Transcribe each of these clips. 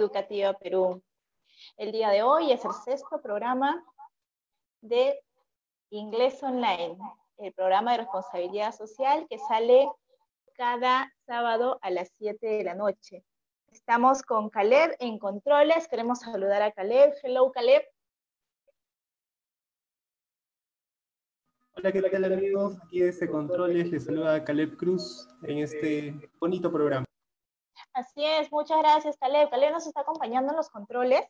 Educativa Perú. El día de hoy es el sexto programa de Inglés Online, el programa de responsabilidad social que sale cada sábado a las 7 de la noche. Estamos con Caleb en controles. Queremos saludar a Caleb. Hello, Caleb. Hola, ¿qué tal amigos? Aquí desde Controles les saluda Caleb Cruz en este bonito programa. Así es, muchas gracias Caleb. Caleb nos está acompañando en los controles.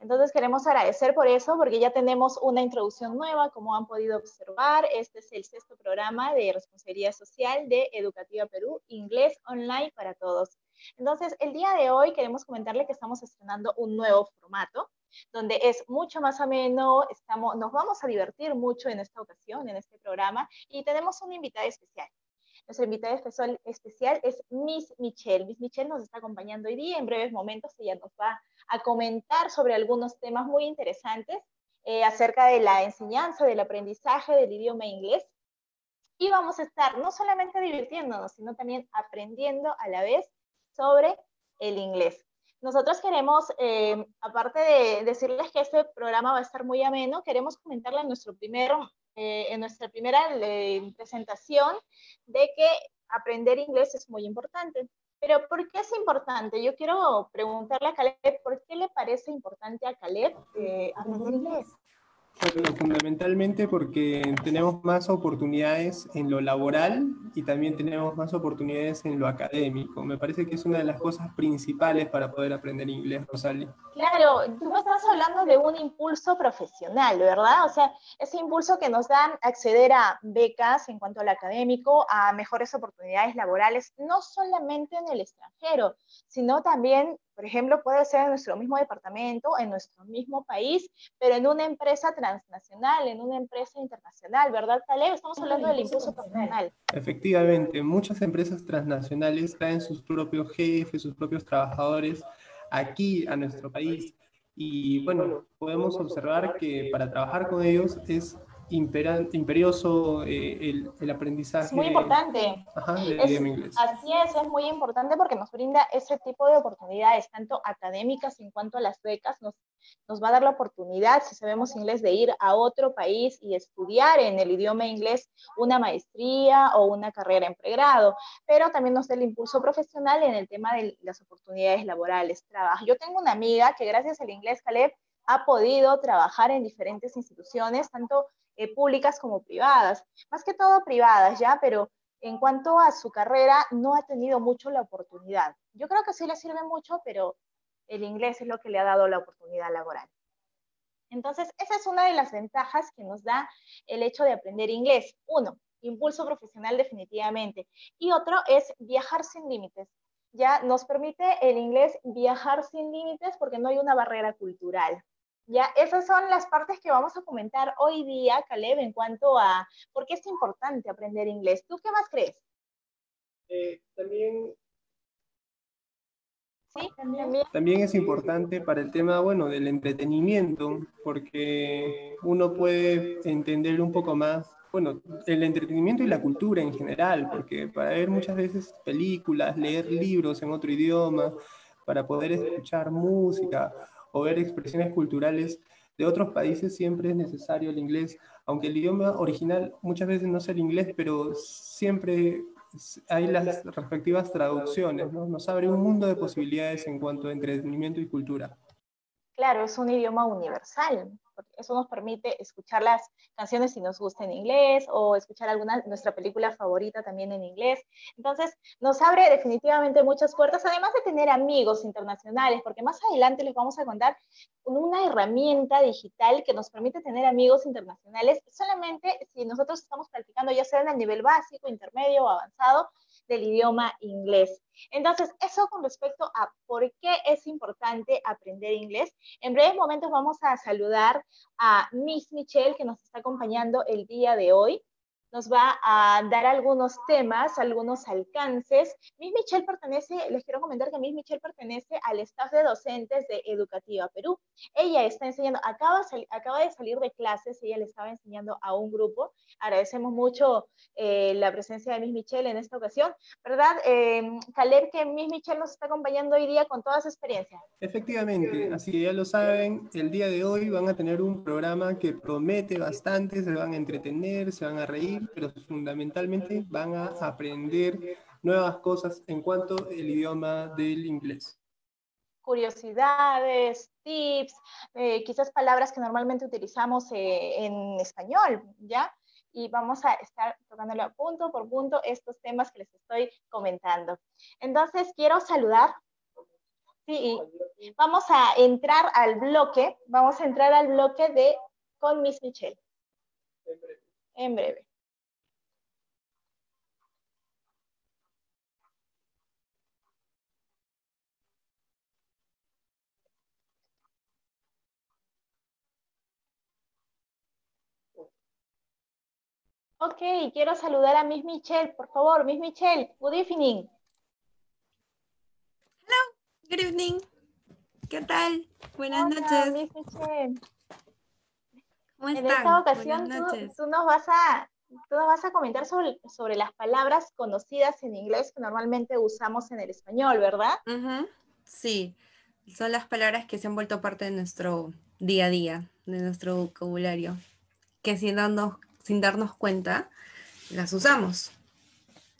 Entonces queremos agradecer por eso, porque ya tenemos una introducción nueva, como han podido observar. Este es el sexto programa de responsabilidad social de Educativa Perú, inglés online para todos. Entonces, el día de hoy queremos comentarle que estamos estrenando un nuevo formato, donde es mucho más ameno, estamos, nos vamos a divertir mucho en esta ocasión, en este programa, y tenemos una invitada especial. Nuestra invitada especial es Miss Michelle. Miss Michelle nos está acompañando hoy día. En breves momentos ella nos va a comentar sobre algunos temas muy interesantes eh, acerca de la enseñanza, del aprendizaje del idioma inglés. Y vamos a estar no solamente divirtiéndonos, sino también aprendiendo a la vez sobre el inglés. Nosotros queremos, eh, aparte de decirles que este programa va a estar muy ameno, queremos comentarle en, nuestro primero, eh, en nuestra primera presentación de que aprender inglés es muy importante. Pero ¿por qué es importante? Yo quiero preguntarle a Caleb, ¿por qué le parece importante a Caleb eh, aprender inglés? Bueno, fundamentalmente porque tenemos más oportunidades en lo laboral y también tenemos más oportunidades en lo académico. Me parece que es una de las cosas principales para poder aprender inglés, Rosalie. Claro, tú estás hablando de un impulso profesional, ¿verdad? O sea, ese impulso que nos da acceder a becas en cuanto al académico, a mejores oportunidades laborales, no solamente en el extranjero, sino también por ejemplo, puede ser en nuestro mismo departamento, en nuestro mismo país, pero en una empresa transnacional, en una empresa internacional, ¿verdad, Caleb? Estamos hablando del impulso profesional. Efectivamente, muchas empresas transnacionales traen sus propios jefes, sus propios trabajadores aquí a nuestro país. Y bueno, podemos observar que para trabajar con ellos es imperioso eh, el, el, aprendizaje. Es muy importante. Ajá, idioma inglés. Así es, es muy importante porque nos brinda ese tipo de oportunidades, tanto académicas en cuanto a las becas, nos, nos va a dar la oportunidad, si sabemos inglés, de ir a otro país y estudiar en el idioma inglés una maestría o una carrera en pregrado, pero también nos da el impulso profesional en el tema de las oportunidades laborales, trabajo. Yo tengo una amiga que gracias al inglés, Caleb, ha podido trabajar en diferentes instituciones, tanto eh, públicas como privadas, más que todo privadas, ¿ya? Pero en cuanto a su carrera, no ha tenido mucho la oportunidad. Yo creo que sí le sirve mucho, pero el inglés es lo que le ha dado la oportunidad laboral. Entonces, esa es una de las ventajas que nos da el hecho de aprender inglés. Uno, impulso profesional definitivamente. Y otro es viajar sin límites. Ya nos permite el inglés viajar sin límites porque no hay una barrera cultural. Ya, esas son las partes que vamos a comentar hoy día, Caleb, en cuanto a por qué es importante aprender inglés. ¿Tú qué más crees? Eh, también, ¿Sí? ¿También? también es importante para el tema, bueno, del entretenimiento, porque uno puede entender un poco más, bueno, el entretenimiento y la cultura en general, porque para ver muchas veces películas, leer libros en otro idioma, para poder escuchar música o ver expresiones culturales de otros países, siempre es necesario el inglés, aunque el idioma original muchas veces no es el inglés, pero siempre hay las respectivas traducciones, ¿no? Nos abre un mundo de posibilidades en cuanto a entretenimiento y cultura. Claro, es un idioma universal, eso nos permite escuchar las canciones si nos gusta en inglés o escuchar alguna nuestra película favorita también en inglés. Entonces, nos abre definitivamente muchas puertas, además de tener amigos internacionales, porque más adelante les vamos a contar una herramienta digital que nos permite tener amigos internacionales solamente si nosotros estamos practicando ya sea en el nivel básico, intermedio o avanzado del idioma inglés. Entonces, eso con respecto a por qué es importante aprender inglés. En breves momentos vamos a saludar a Miss Michelle, que nos está acompañando el día de hoy. Nos va a dar algunos temas, algunos alcances. Miss Michelle pertenece, les quiero comentar que Miss Michelle pertenece al staff de docentes de Educativa Perú. Ella está enseñando, acaba, de salir de clases, ella le estaba enseñando a un grupo. Agradecemos mucho eh, la presencia de Miss Michelle en esta ocasión, ¿verdad? Eh, Caleb, que Miss Michelle nos está acompañando hoy día con toda su experiencia. Efectivamente, así ya lo saben, el día de hoy van a tener un programa que promete bastante, se van a entretener, se van a reír, pero fundamentalmente van a aprender nuevas cosas en cuanto al idioma del inglés. Curiosidades, tips, eh, quizás palabras que normalmente utilizamos eh, en español, ¿ya? Y vamos a estar tocándole punto por punto estos temas que les estoy comentando. Entonces, quiero saludar. Sí, vamos a entrar al bloque, vamos a entrar al bloque de con Miss Michelle. En breve. En breve. Ok, quiero saludar a Miss Michelle, por favor. Miss Michelle, good evening. Hello, good evening. ¿Qué tal? Buenas noches. Miss Michelle. ¿Cómo están? En esta ocasión tú, nos vas a, tú nos vas a comentar sobre, sobre las palabras conocidas en inglés que normalmente usamos en el español, ¿verdad? Sí, son las palabras que se han vuelto parte de nuestro día a día, de nuestro vocabulario, que si dando sin darnos cuenta, las usamos.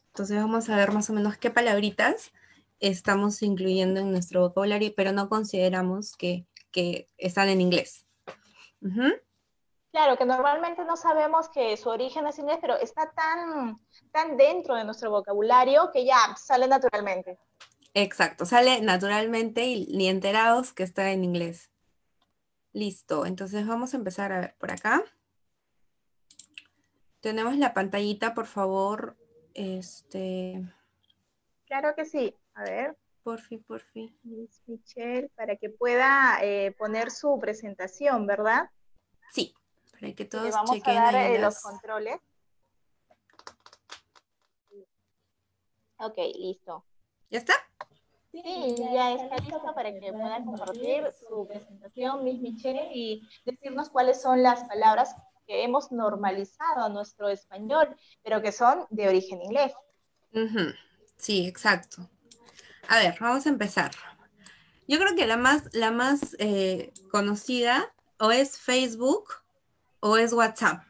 Entonces vamos a ver más o menos qué palabritas estamos incluyendo en nuestro vocabulario, pero no consideramos que, están en inglés. Claro, que normalmente no sabemos que su origen es inglés, pero está tan, tan dentro de nuestro vocabulario que ya sale naturalmente. Exacto, sale naturalmente y ni enterados que está en inglés. Listo, entonces vamos a empezar a ver por acá. Tenemos la pantallita, por favor. Este. Claro que sí. A ver. Por fin, por fin. Miss Michelle, para que pueda eh, poner su presentación, ¿verdad? Sí, para que todos vamos a dar eh, los controles. Ok, listo. ¿Ya está? Sí, ya está listo para que pueda compartir su presentación, Miss Michelle, y decirnos cuáles son las palabras que hemos normalizado nuestro español, pero que son de origen inglés. Sí, exacto. A ver, vamos a empezar. Yo creo que la más, la más eh, conocida o es Facebook o es WhatsApp,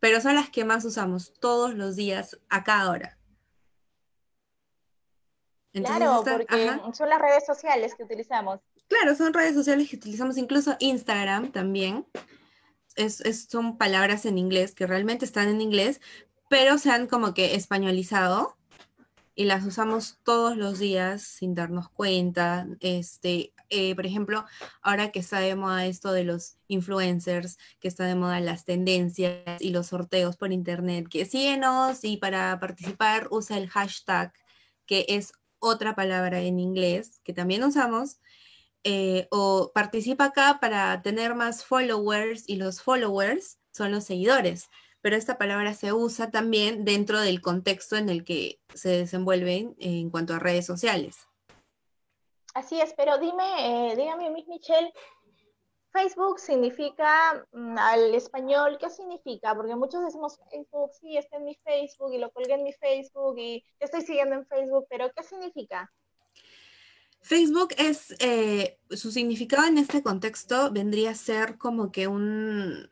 pero son las que más usamos todos los días a cada hora. claro, porque son las redes sociales que utilizamos. Claro, son redes sociales que utilizamos, incluso Instagram también son palabras en inglés que realmente están en inglés, pero se han como que españolizado y las usamos todos los días sin darnos cuenta. Este, eh, por ejemplo, ahora que está de moda esto de los influencers, que está de moda las tendencias y los sorteos por internet, que síguenos y para participar usa el hashtag, que es otra palabra en inglés que también usamos, eh, o participa acá para tener más followers y los followers son los seguidores, pero esta palabra se usa también dentro del contexto en el que se desenvuelven en cuanto a redes sociales. Así es, pero dime, eh, dígame, Miss Michelle, Facebook significa mm, al español, ¿qué significa? Porque muchos decimos Facebook, sí, está en mi Facebook y lo colgué en mi Facebook y estoy siguiendo en Facebook, pero ¿qué significa? Facebook es, eh, su significado en este contexto vendría a ser como que un,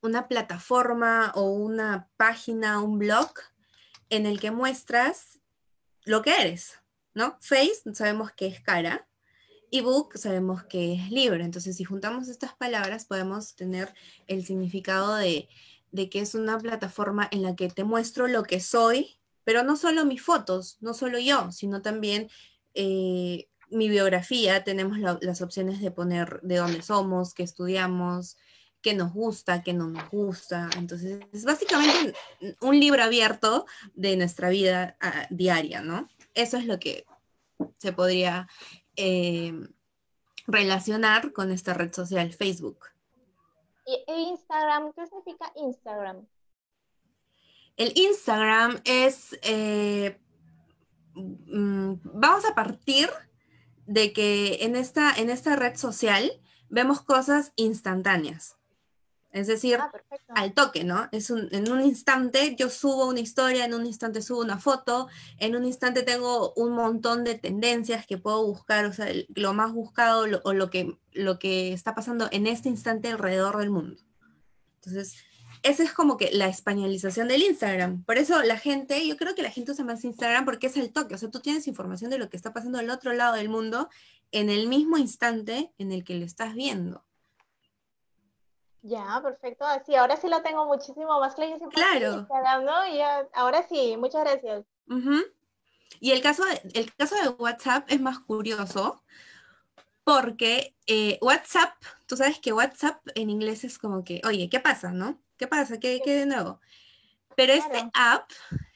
una plataforma o una página, un blog en el que muestras lo que eres, ¿no? Face sabemos que es cara y book sabemos que es libro. Entonces, si juntamos estas palabras, podemos tener el significado de, de que es una plataforma en la que te muestro lo que soy pero no solo mis fotos, no solo yo, sino también eh, mi biografía. Tenemos las opciones de poner de dónde somos, qué estudiamos, qué nos gusta, qué no nos gusta. Entonces, es básicamente un libro abierto de nuestra vida ah, diaria, ¿no? Eso es lo que se podría eh, relacionar con esta red social, Facebook. ¿Y e Instagram? ¿Qué significa Instagram? El Instagram es, eh, mm, vamos a partir de que en esta, en esta red social vemos cosas instantáneas. Es decir, Ah, al toque, ¿no? Es un- en un instante yo subo una historia, en un instante subo una foto, en un instante tengo un montón de tendencias que puedo buscar, o sea, el- lo más buscado lo- o lo que, lo que está pasando en este instante alrededor del mundo. Entonces, esa es como que la españolización del Instagram. Por eso la gente, yo creo que la gente usa más Instagram porque es al toque, o sea, tú tienes información de lo que está pasando al otro lado del mundo en el mismo instante en el que lo estás viendo. Ya, perfecto. Ah, Sí, ahora sí lo tengo muchísimo más claro. Claro. Instagram, ¿no? Y ya- ahora sí, muchas gracias. Y el caso, de, el caso de WhatsApp es más curioso porque eh, WhatsApp, tú sabes que WhatsApp en inglés es como que, oye, ¿qué pasa, no? ¿Qué pasa? ¿Qué, qué de nuevo? Pero este app,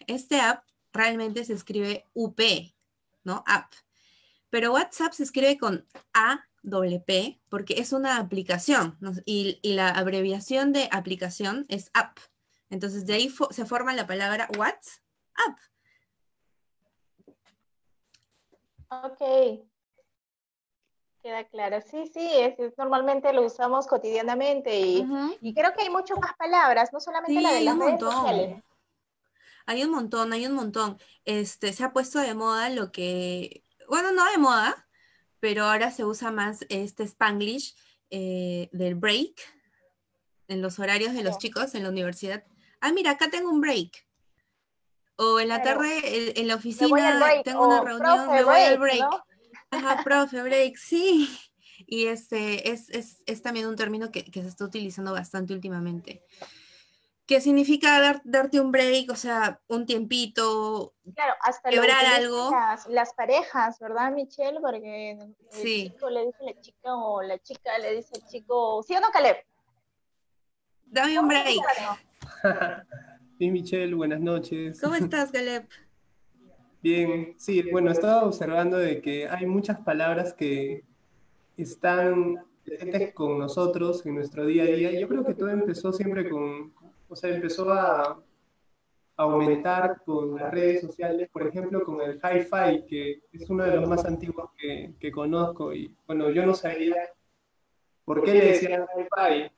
este app realmente se escribe UP, ¿no? App. Pero WhatsApp se escribe con A-P porque es una aplicación ¿no? y, y la abreviación de aplicación es app. Entonces de ahí fo- se forma la palabra WhatsApp. Ok. Queda claro. Sí, sí, es, es- normalmente lo usamos cotidianamente y, y creo que hay muchas más palabras, no solamente Sí, la de las un redes montón. sociales. Hay un montón, hay un montón. Este, se ha puesto de moda lo que, bueno, no de moda, pero ahora se usa más este Spanglish eh, del break en los horarios de los chicos en la universidad. Ah, mira, acá tengo un break. O en la tarde en la oficina tengo una reunión, "Profe, me voy al break", break. ¿no? Ajá, profe, break, sí. Y este es, es, es también un término que, que se está utilizando bastante últimamente. ¿Qué significa dar- darte un break? O sea, un tiempito. Claro, hasta Quebrar algo. Las, las parejas, ¿verdad, Michelle? Porque el Sí. chico le dice a la chica o la chica le dice al chico, ¿sí o no, Caleb? Dame un break. Sí, Michelle, buenas noches. ¿Cómo estás, Caleb? Bien, sí, bueno, estaba observando de que hay muchas palabras que están presentes con nosotros en nuestro día a día. Yo creo que todo empezó siempre con, o sea, empezó a aumentar con las redes sociales, por ejemplo, con el hi-fi, que es uno de los más antiguos que, que conozco. Y bueno, yo no sabía por qué le decían hi-fi,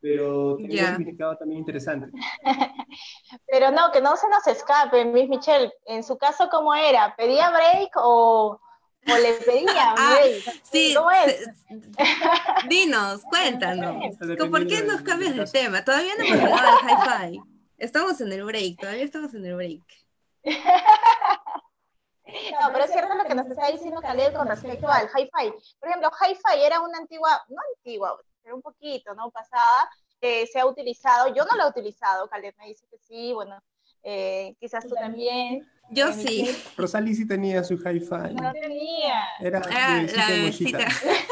pero tenía Ya. un significado también interesante. Pero no, que no se nos escape, Miss Michelle. En su caso, ¿cómo era? ¿Pedía break o, o le pedía Ah, break? Sí, ¿Cómo es? dinos, cuéntanos. ¿Por qué nos cambias de tema? Todavía no hemos llegado al hi-fi. Estamos en el break, todavía estamos en el break. No, pero es cierto lo que nos está diciendo Caleb con respecto al hi-fi. Por ejemplo, hi-fi era una antigua, no antigua, pero un poquito, ¿no? Pasada, que se ha utilizado. Yo no lo he utilizado, Caleb me dice que sí, bueno, eh, quizás tú también. Yo Eh, sí. Rosalí sí tenía su hi-fi. No tenía. Era Ah, la bebecita. mochita.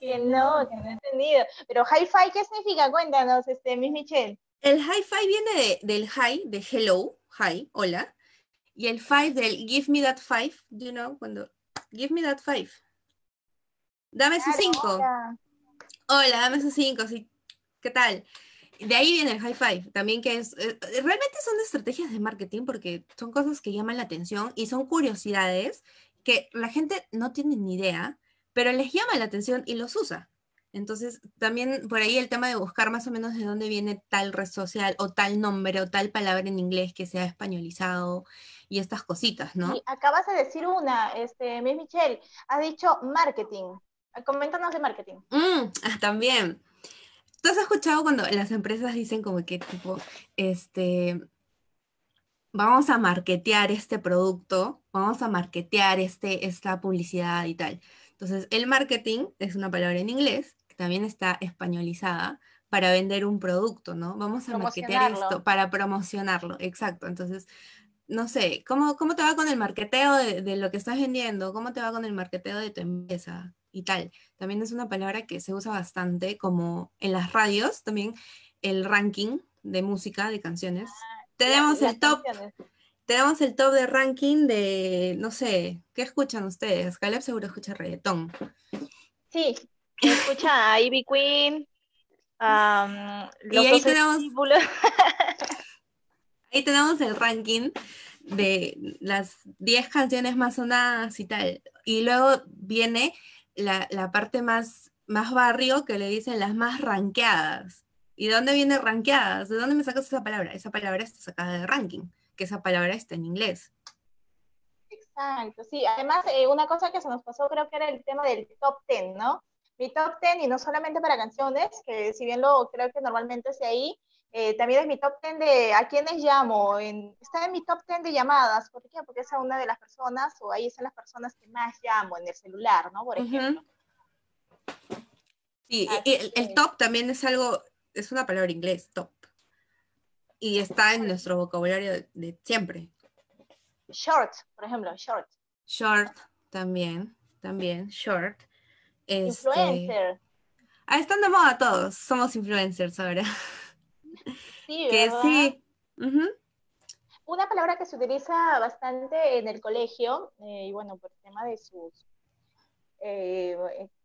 Que no, que no he entendido. Pero hi-fi, ¿qué significa? Cuéntanos, este, Miss Michelle. El hi-fi viene de- del hi, de hello, hi, hola. Y el five del give me that five, you know, cuando give me that five. Dame Claro, cinco. hola. Hola, dame esos cinco. ¿Qué tal? De ahí viene el high five, también que es, eh, realmente son estrategias de marketing porque son cosas que llaman la atención y son curiosidades que la gente no tiene ni idea, pero les llama la atención y los usa. Entonces, también por ahí el tema de buscar más o menos de dónde viene tal red social o tal nombre o tal palabra en inglés que sea españolizado y estas cositas, ¿no? Acabas de decir una, este, Miss Michelle, has dicho marketing. Coméntanos de marketing. Mm, ah, también. ¿Tú has escuchado cuando las empresas dicen como que tipo, este, vamos a marketear este producto, vamos a marketear este, esta publicidad y tal? Entonces, el marketing es una palabra en inglés que también está españolizada para vender un producto, ¿no? Vamos a marketear esto para promocionarlo, exacto. Entonces, no sé, ¿cómo, cómo te va con el marketeo de, de lo que estás vendiendo? ¿Cómo te va con el marketeo de tu empresa? Y tal. También es una palabra que se usa bastante, como en las radios, también el ranking de música, de canciones. Tenemos Las el top, canciones. tenemos el top de ranking de, no sé, ¿qué escuchan ustedes? Caleb seguro escucha reggaetón. Sí, escucha a Ivy Queen, y ahí tenemos, ahí tenemos el ranking de las 10 canciones más sonadas y tal. Y luego viene la, la, parte más, más barrio que le dicen las más ranqueadas. ¿Y de dónde viene ranqueadas? ¿De dónde me sacas esa palabra? Esa palabra está sacada de ranking, que esa palabra está en inglés. Exacto, sí. Además, eh, una cosa que se nos pasó creo que era el tema del top 10, ¿no? Mi top 10, y no solamente para canciones, que si bien lo creo que normalmente es ahí, eh, también es mi top 10 de a quiénes llamo. En, está en mi top 10 de llamadas. ¿Por qué? Porque es una de las personas, o ahí son las personas que más llamo en el celular, ¿no? Por ejemplo. Sí, y el, top también es algo, es una palabra inglés, top. Y está en nuestro vocabulario de siempre. Short, por ejemplo, short. Short, también, también, short. Este, Influencer. Ah, están de moda todos, somos influencers ahora. Sí, que sí. Una palabra que se utiliza bastante en el colegio, eh, y bueno, por el tema de sus eh,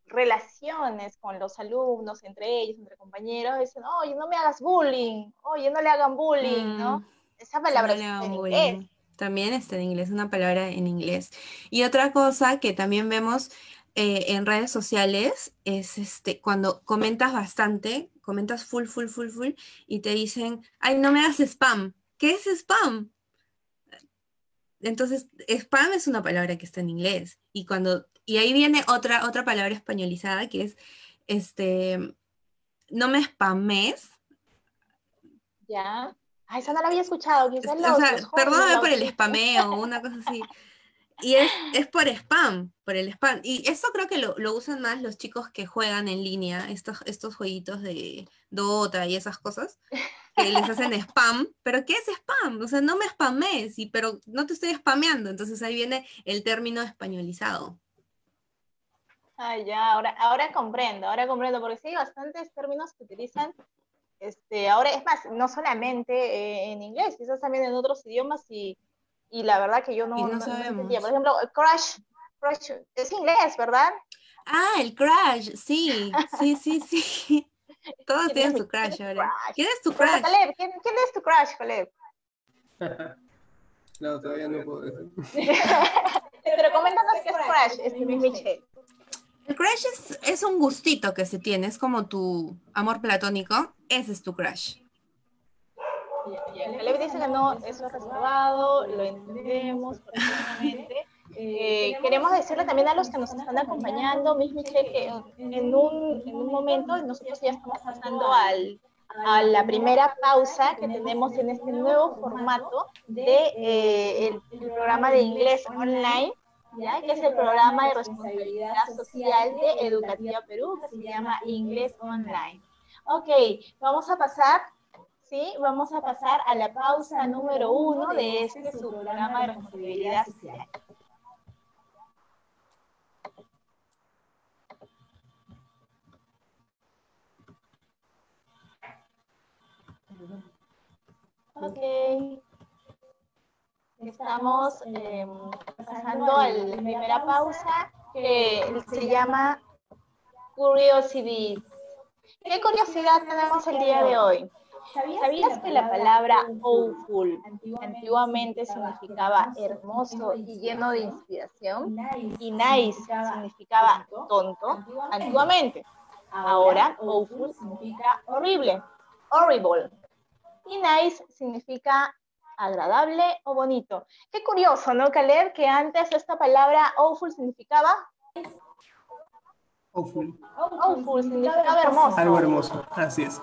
relaciones con los alumnos, entre ellos, entre compañeros, dicen, oye, no me hagas bullying, oye, no le hagan bullying, ¿no? Mm. Esa palabra en inglés. También está en inglés, una palabra en inglés. Y otra cosa que también vemos eh, en redes sociales es este, cuando comentas bastante, comentas full, full, full, full, y te dicen, ay, no me hagas spam. ¿Qué es spam? Entonces, spam es una palabra que está en inglés. Y cuando, y ahí viene otra, otra palabra españolizada que es este, no me spames. Ya. Ay, esa no la había escuchado. Quizás o sea, perdóname por el spameo, una cosa así. Y es, es, por spam, por el spam. Y eso creo que lo, lo, usan más los chicos que juegan en línea, estos, estos jueguitos de Dota y esas cosas, que les hacen spam. ¿Pero qué es spam? O sea, no me spames, y, pero no te estoy spameando. Entonces ahí viene el término españolizado. Ah, ya, ahora, ahora comprendo, ahora comprendo, porque sí hay bastantes términos que utilizan este, ahora es más, no solamente eh, en inglés, quizás también en otros idiomas y, y la verdad que yo no, no, entendía. Por ejemplo, crash, crash es inglés, ¿verdad? Ah, el crash, sí, sí, sí, sí. Todos tienen su crash ahora. ¿Quién es tu crash? ¿quién, es tu crash, Caleb? no, todavía no puedo decir. Pero coméntanos qué es crash, este Michelle. El crush es, un gustito que se tiene, es como tu amor platónico, ese es tu crush. Caleb dice que no, eso es reservado, lo entendemos perfectamente. Eh, queremos decirle también a los que nos están acompañando, Miss Michelle, que en un, en un momento nosotros ya estamos pasando al, a la primera pausa que tenemos en este nuevo formato de eh, el programa de inglés online que es el programa de responsabilidad social de Educativa Perú, que se llama Inglés Online. Ok, vamos a pasar, ¿sí? Vamos a pasar a la pausa número uno de este su programa de responsabilidad social. Ok. Estamos em, pasando a la primera pausa que se llama Curiosity. ¿Qué curiosidad tenemos el día de hoy? ¿Sabías que la palabra awful antiguamente significaba hermoso y lleno de inspiración? Y nice significaba tonto antiguamente. Ahora, awful significa horrible, horrible. Y nice significa agradable o bonito. Qué curioso, ¿no, Caleb? Que antes esta palabra awful significaba... Awful. Awful significaba hermoso. Algo hermoso, así es.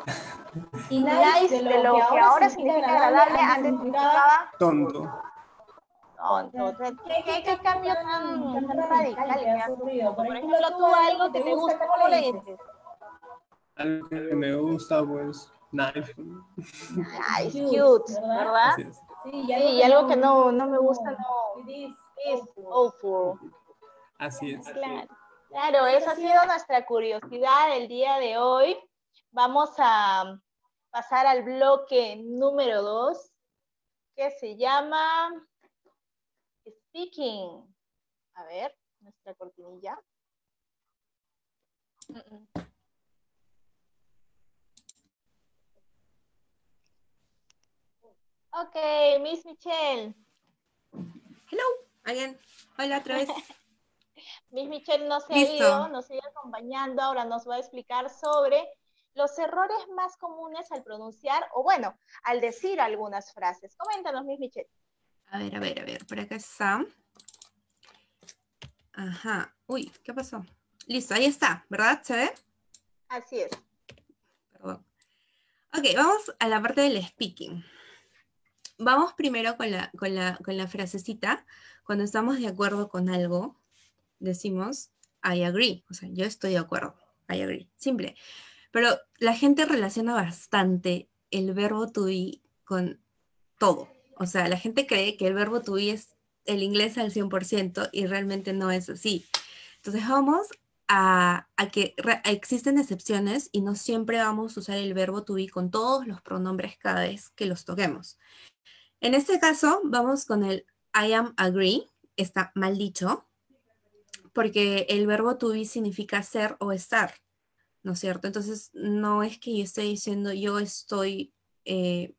Y nice, de lo que ahora significa agradable, antes significaba... Tonto. Tonto. ¿Qué, qué, cambio tan, tan radical que ha ocurrido? Por ejemplo, tú algo que te gusta, ¿cómo le dices? Algo que me gusta, pues Nice. Nice, cute, ¿verdad? Sí, y algo, que no, no me gusta, no. Es awful. Así es. Claro. Claro, esa ha sido nuestra curiosidad el día de hoy. Vamos a pasar al bloque número dos, que se llama Speaking. A ver, nuestra cortinilla. Uh -uh. Ok, Miss Michelle. Hello, again. Hola otra vez. Miss Michelle nos ha ido, nos sigue acompañando. Ahora nos va a explicar sobre los errores más comunes al pronunciar o, bueno, al decir algunas frases. Coméntanos, Miss Michelle. A ver, a ver, a ver, por acá está. Ajá. Uy, ¿qué pasó? Listo, ahí está, ¿verdad? ¿Se ve? Así es. Perdón. Ok, vamos a la parte del speaking. Vamos primero con la, con la, con la frasecita. Cuando estamos de acuerdo con algo, decimos I agree. O sea, yo estoy de acuerdo. I agree. Simple. Pero la gente relaciona bastante el verbo to be con todo. O sea, la gente cree que el verbo to be es el inglés al 100% y realmente no es así. Entonces vamos a, que existen excepciones y no siempre vamos a usar el verbo to be con todos los pronombres cada vez que los toquemos. En este caso, vamos con el I am agree, está mal dicho, porque el verbo to be significa ser o estar, ¿no es cierto? Entonces, no es que yo esté diciendo yo estoy, eh,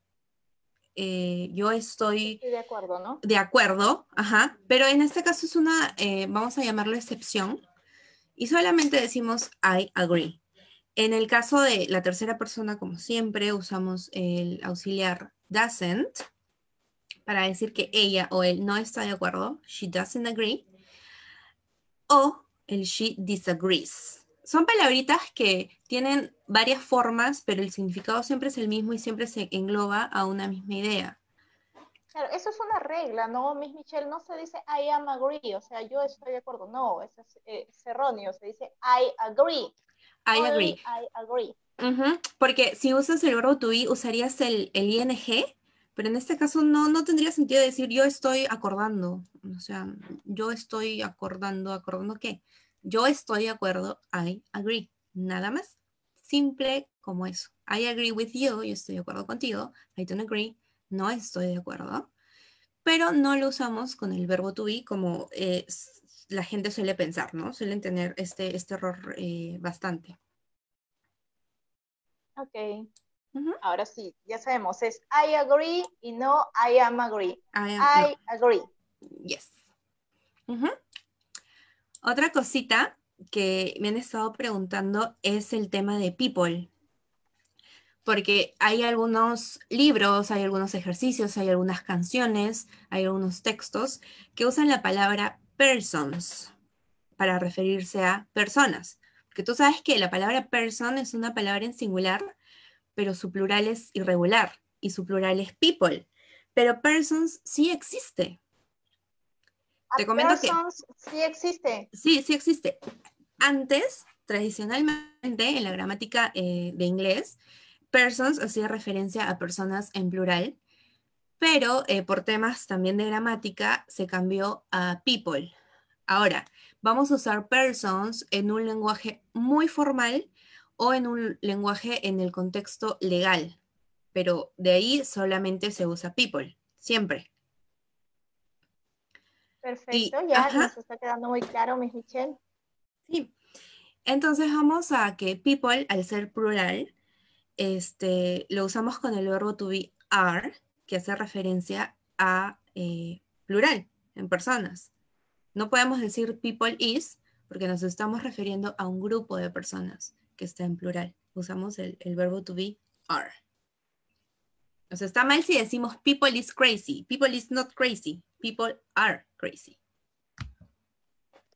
eh, yo estoy... de acuerdo, ¿no? De acuerdo, ajá, pero en este caso es una, eh, vamos a llamarlo excepción, y solamente decimos I agree. En el caso de la tercera persona, como siempre, usamos el auxiliar doesn't para decir que ella o él no está de acuerdo, she doesn't agree, o el she disagrees. Son palabritas que tienen varias formas, pero el significado siempre es el mismo y siempre se engloba a una misma idea. Claro, eso es una regla, ¿no, Miss Michelle? No se dice I am agree, o sea, yo estoy de acuerdo. No, eso es, eh, erróneo, se dice I agree. I agree. I agree. Porque si usas el verbo to be, usarías el, el ing, pero en este caso no, no tendría sentido decir yo estoy acordando. O sea, yo estoy acordando, ¿acordando qué? Yo estoy de acuerdo, I agree. Nada más. Simple como eso. I agree with you, yo estoy de acuerdo contigo. I don't agree, no estoy de acuerdo, pero no lo usamos con el verbo to be como eh, la gente suele pensar, ¿no? Suelen tener este, este error eh, bastante. Ok. Ahora sí, ya sabemos, es I agree y no I am agree. I, agree. Yes. Otra cosita que me han estado preguntando es el tema de people porque hay algunos libros, hay algunos ejercicios, hay algunas canciones, hay algunos textos que usan la palabra persons para referirse a personas. Porque tú sabes que la palabra person es una palabra en singular, pero su plural es irregular y su plural es people. Pero persons sí existe. Te comento persons sí existe. Sí, sí existe. Antes, tradicionalmente, en la gramática eh, de inglés, persons hacía referencia a personas en plural, pero eh, por temas también de gramática se cambió a people. Ahora, vamos a usar persons en un lenguaje muy formal o en un lenguaje en el contexto legal, pero de ahí solamente se usa people, siempre. Perfecto, ya nos está quedando muy claro, Miss Michelle. Sí. Entonces vamos a que people, al ser plural, este, lo usamos con el verbo to be are, que hace referencia a eh, plural, en personas. No podemos decir people is, porque nos estamos refiriendo a un grupo de personas que está en plural. Usamos el, verbo to be are. O sea, está mal si decimos people is crazy. People is not crazy. People are crazy.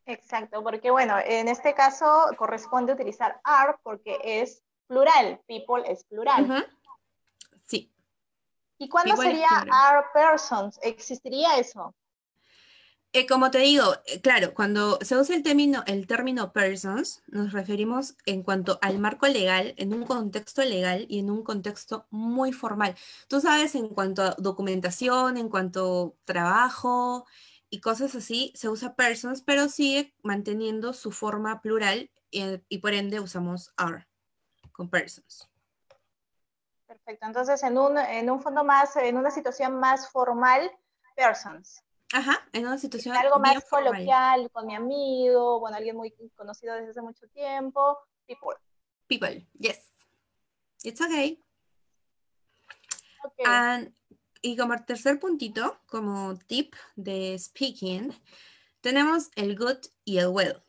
Exacto, porque bueno, en este caso corresponde utilizar are porque es plural. People es plural. Sí. ¿Y cuándo sería are persons? ¿Existiría eso? Eh, como te digo, eh, claro, cuando se usa el término, el término persons, nos referimos en cuanto al marco legal, en un contexto legal y en un contexto muy formal. Tú sabes, en cuanto a documentación, en cuanto a trabajo y cosas así, se usa persons, pero sigue manteniendo su forma plural y, eh, y por ende usamos are con persons. Perfecto. Entonces, en un, en un fondo más, en una situación más formal, persons. Ajá, en una situación algo más coloquial con mi amigo, bueno, alguien muy conocido desde hace mucho tiempo, people. People, yes. It's okay. okay. And y como tercer puntito, como tip de speaking, tenemos el good y el well.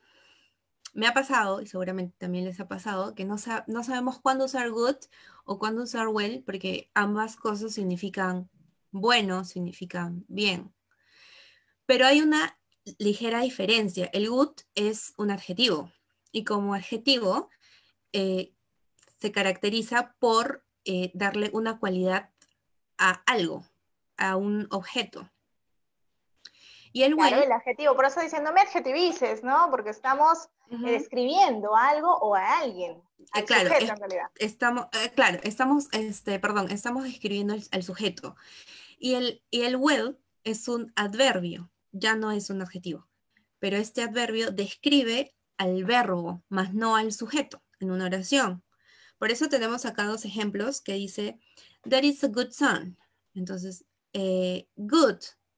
Me ha pasado, y seguramente también les ha pasado, que no, no sabemos cuándo usar good o cuándo usar well, porque ambas cosas significan bueno, significan bien. Pero hay una ligera diferencia. El good es un adjetivo y como adjetivo eh, se caracteriza por eh, darle una cualidad a algo, a un objeto. Y el claro, el adjetivo, por eso diciéndome adjetivices, ¿no? Porque estamos describiendo algo o a alguien. Eh, claro, sujeto, en realidad. estamos, claro, estamos, este, perdón, estamos describiendo al sujeto. Y el, y el well es un adverbio, ya no es un adjetivo, pero este adverbio describe al verbo, más no al sujeto en una oración. Por eso tenemos acá dos ejemplos que dice, that is a good song. Entonces, eh, good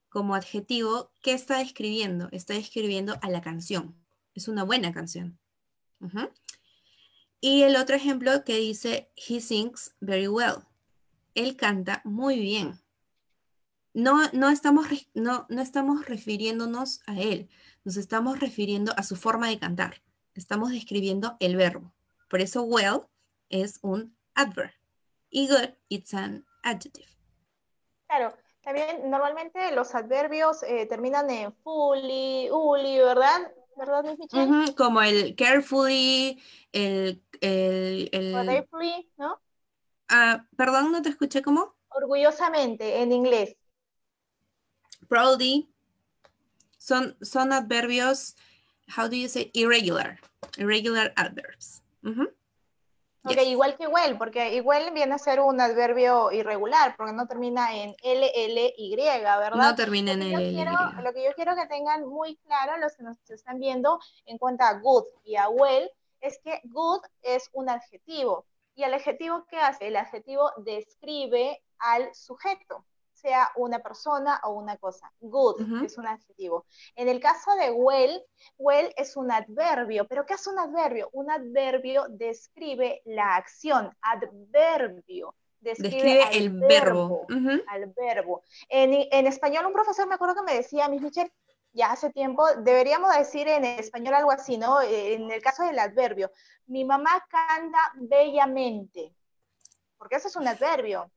como adjetivo, ¿qué está describiendo? Está describiendo a la canción. Es una buena canción. Y el otro ejemplo que dice, he sings very well. Él canta muy bien. No, no, estamos, no, no estamos refiriéndonos a él, nos estamos refiriendo a su forma de cantar. Estamos describiendo el verbo. Por eso well es un adverb y good it's an adjective. Claro, también normalmente los adverbios eh, terminan en fully, uli, ¿verdad? ¿Verdad, Michelle? como el carefully, el... el, el... ¿no? Ah, perdón, no te escuché, ¿cómo? Orgullosamente, en inglés. Proudly. Son, son adverbios, how do you say, irregular. Irregular adverbs. Igual que well, porque igual viene a ser un adverbio irregular, porque no termina en L, L, Y, ¿verdad? No termina en L, L, Lo que yo quiero que tengan muy claro los que nos están viendo en cuanto a good y a well, es que good es un adjetivo. ¿Y el adjetivo qué hace? El adjetivo describe al sujeto sea una persona o una cosa. Good es un adjetivo. En el caso de well, well es un adverbio. ¿Pero qué es un adverbio? Un adverbio describe la acción. Adverbio. Describe, el verbo. Al verbo. En, español, un profesor me acuerdo que me decía, Miss Michelle, ya hace tiempo, deberíamos decir en español algo así, ¿no? En el caso del adverbio, mi mamá canta bellamente, porque eso es un adverbio.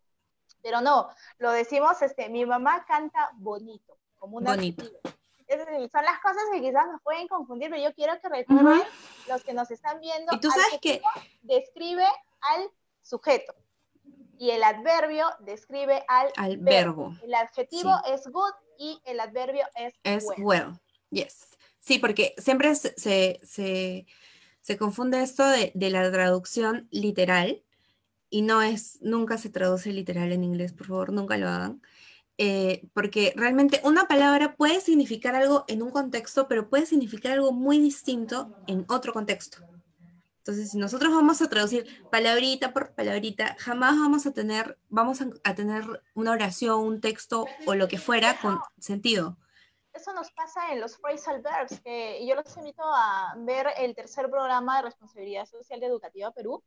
Pero no, lo decimos, este, mi mamá canta bonito, como una bonito. son las cosas que quizás nos pueden confundir, pero yo quiero que recuerden los que nos están viendo. Y tú sabes que describe al sujeto y el adverbio describe al, al verbo. El adjetivo es good y el adverbio es, es well. Yes. Sí, porque siempre se, se, se, confunde esto de, de, la traducción literal y no es, nunca se traduce literal en inglés, por favor, nunca lo hagan. Eh, porque realmente una palabra puede significar algo en un contexto, pero puede significar algo muy distinto en otro contexto. Entonces, si nosotros vamos a traducir palabrita por palabrita, jamás vamos a tener, vamos a, tener una oración, un texto o lo que fuera con sentido. Eso nos pasa en los phrasal verbs, que yo los invito a ver el tercer programa de responsabilidad social de Educativa Perú,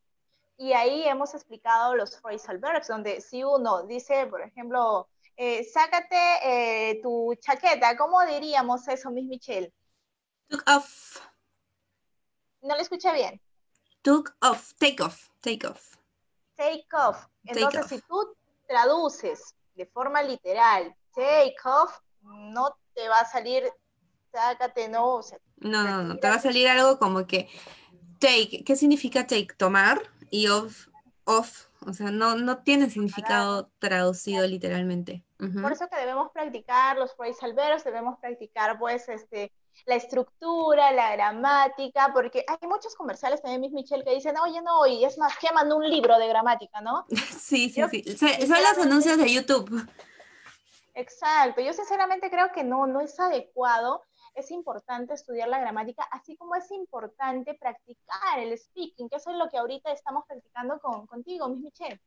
y ahí hemos explicado los phrasal verbs, donde si uno dice, por ejemplo, eh, sácate eh, tu chaqueta, ¿cómo diríamos eso, Miss Michelle? Took off. No lo escuché bien. Took off, take off, take off. Take off. Entonces, si tú traduces de forma literal, take off, no te va a salir, sácate, no. no, no, no, te va a salir algo como que take, ¿qué significa take? Tomar y off, off, o sea, no, no tiene significado traducido literalmente. Por eso que debemos practicar los phrasal verbs, debemos practicar pues este, la estructura, la gramática, porque hay muchos comerciales también, Miss Michelle, que dicen, oye, no, y es más, queman un libro de gramática, ¿no? sí, sí, sí. Son los anuncios de YouTube. Exacto. Yo sinceramente creo que no, no es adecuado es importante estudiar la gramática, así como es importante practicar el speaking, que eso es lo que ahorita estamos practicando con, contigo, Miss Michelle.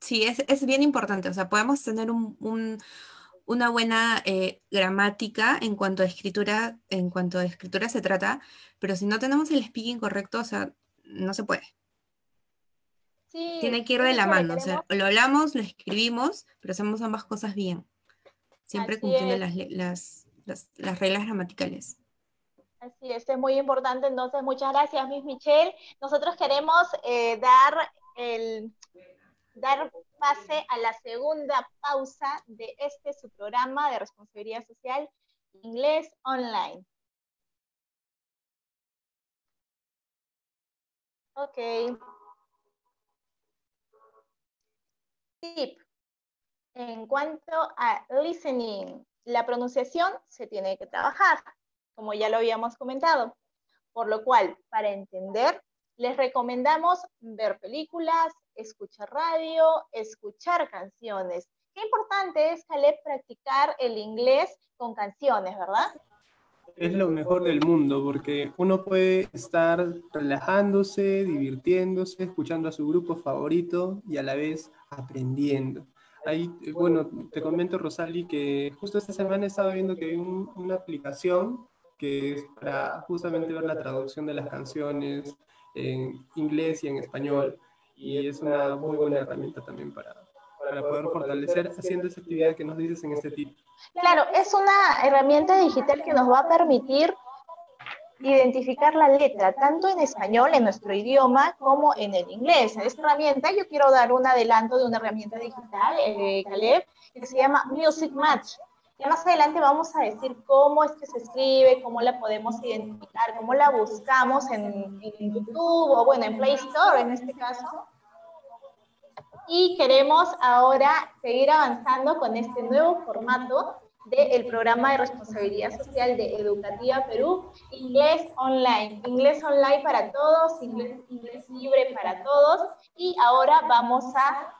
Sí, es, bien importante. O sea, podemos tener una buena eh, gramática en cuanto a escritura, en cuanto a escritura se trata, pero si no tenemos el speaking correcto, o sea, no se puede. Tiene que ir de la mano, o sea, lo hablamos, lo escribimos, pero hacemos ambas cosas bien. Siempre cumpliendo las, las, reglas gramaticales. Así es, es muy importante. Entonces, muchas gracias, Miss Michelle. Nosotros queremos eh, dar, el, dar pase a la segunda pausa de este su programa de responsabilidad social inglés online. Ok. Tip. En cuanto a listening, la pronunciación se tiene que trabajar, como ya lo habíamos comentado. Por lo cual, para entender, les recomendamos ver películas, escuchar radio, escuchar canciones. Qué importante es, Caleb, practicar el inglés con canciones, ¿verdad? Es lo mejor del mundo porque uno puede estar relajándose, divirtiéndose, escuchando a su grupo favorito y a la vez aprendiendo. Ahí, bueno, te comento, Rosali, que justo esta semana he estado viendo que hay una aplicación que es para justamente ver la traducción de las canciones en inglés y en español. Y es una muy buena herramienta también para, para poder fortalecer haciendo esa actividad que nos dices en este tip. Claro, es una herramienta digital que nos va a permitir identificar la letra, tanto en español, en nuestro idioma, como en el inglés. Esta herramienta, yo quiero dar un adelanto de una herramienta digital, eh, Caleb, que se llama Music Match. Ya más adelante vamos a decir cómo es que se escribe, cómo la podemos identificar, cómo la buscamos en, en YouTube o, bueno, en Play Store en este caso. Y queremos ahora seguir avanzando con este nuevo formato del programa de responsabilidad social de Educativa Perú, Inglés Online, Inglés Online para todos, Inglés, inglés libre para todos. Y ahora vamos a,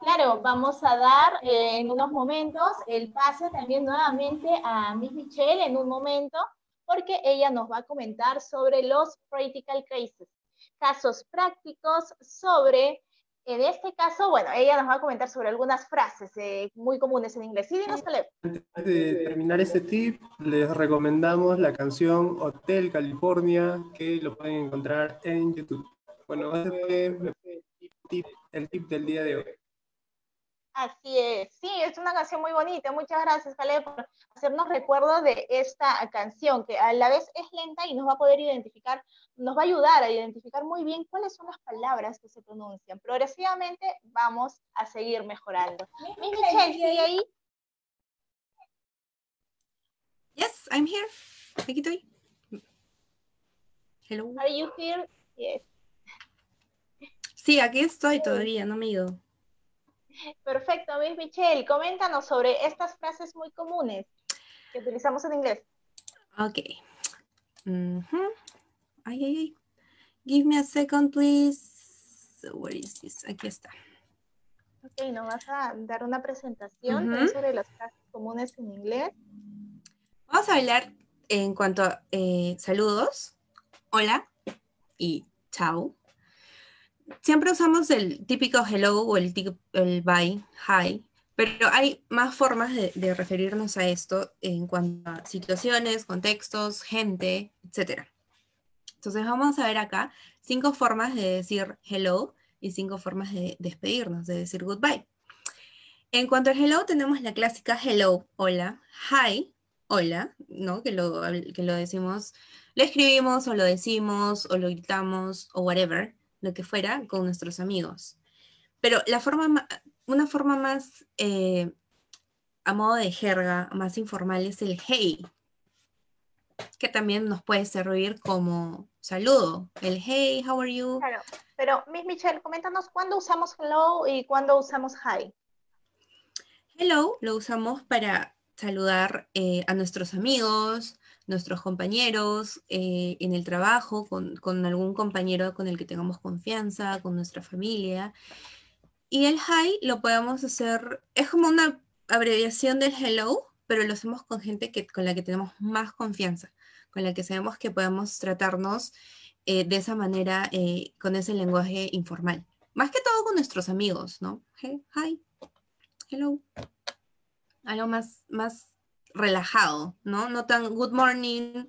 claro, vamos a dar eh, en unos momentos el pase también nuevamente a Miss Michelle en un momento, porque ella nos va a comentar sobre los practical cases, casos prácticos sobre en este caso, bueno, ella nos va a comentar sobre algunas frases eh, muy comunes en inglés. Sí, dinos, Caleb. Antes de terminar este tip, les recomendamos la canción Hotel California, que lo pueden encontrar en YouTube. Bueno, ese fue el tip del día de hoy. Así es, sí, es una canción muy bonita. Muchas gracias, Caleb, por hacernos recuerdo de esta canción, que a la vez es lenta y nos va a poder identificar, nos va a ayudar a identificar muy bien cuáles son las palabras que se pronuncian. Progresivamente vamos a seguir mejorando. Miss Michelle, ¿sigue ahí? Yes, I'm here. Aquí estoy. Hello. Are you here? Yes. Sí, aquí estoy todavía, no me he ido. Perfecto, Miss Michelle, coméntanos sobre estas frases muy comunes que utilizamos en inglés. Ok. Ay, ay, ay. Give me a second, please. Where is this? Aquí está. Ok, ¿nos vas a dar una presentación sobre las frases comunes en inglés? Vamos a hablar en cuanto a eh, saludos, hola y chao siempre usamos el típico hello o el, bye, hi, pero hay más formas de, referirnos a esto en cuanto a situaciones, contextos, gente, etc. Entonces vamos a ver acá cinco formas de decir hello y cinco formas de despedirnos, de decir goodbye. En cuanto al hello, tenemos la clásica hello, hola, hi, hola, ¿no? Que lo, que lo decimos, lo escribimos o lo decimos o lo gritamos o whatever lo que fuera, con nuestros amigos. Pero la forma, una forma más eh, a modo de jerga, más informal, es el hey, que también nos puede servir como saludo. El hey, how are you? Claro, pero Miss Michelle, coméntanos cuándo usamos hello y cuándo usamos hi. Hello lo usamos para saludar eh, a nuestros amigos, nuestros compañeros eh, en el trabajo, con, algún compañero con el que tengamos confianza, con nuestra familia. Y el hi lo podemos hacer, es como una abreviación del hello, pero lo hacemos con gente que, con la que tenemos más confianza, con la que sabemos que podemos tratarnos eh, de esa manera, eh, con ese lenguaje informal. Más que todo con nuestros amigos, ¿no? Hey, hi, hello. Algo más, más relajado, ¿no? No tan good morning,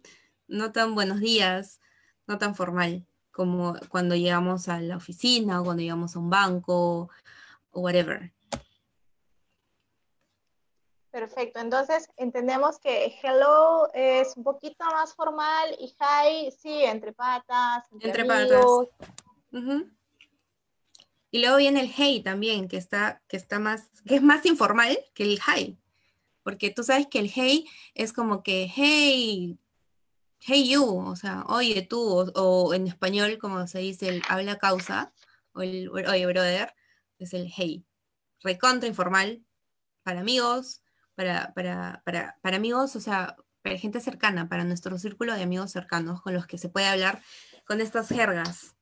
no tan buenos días, no tan formal, como cuando llegamos a la oficina o cuando llegamos a un banco o whatever. Perfecto, entonces entendemos que hello es un poquito más formal y hi, sí, entre patas, entre, amigos. patas. Y luego viene el hey también, que está, que está más, que es más informal que el hi. Porque tú sabes que el hey es como que hey, hey you, o sea, oye tú, o, en español como se dice el habla causa, o el oye brother, es el hey. Recontra informal, para amigos, para, para, para, para amigos, o sea, para gente cercana, para nuestro círculo de amigos cercanos con los que se puede hablar con estas jergas.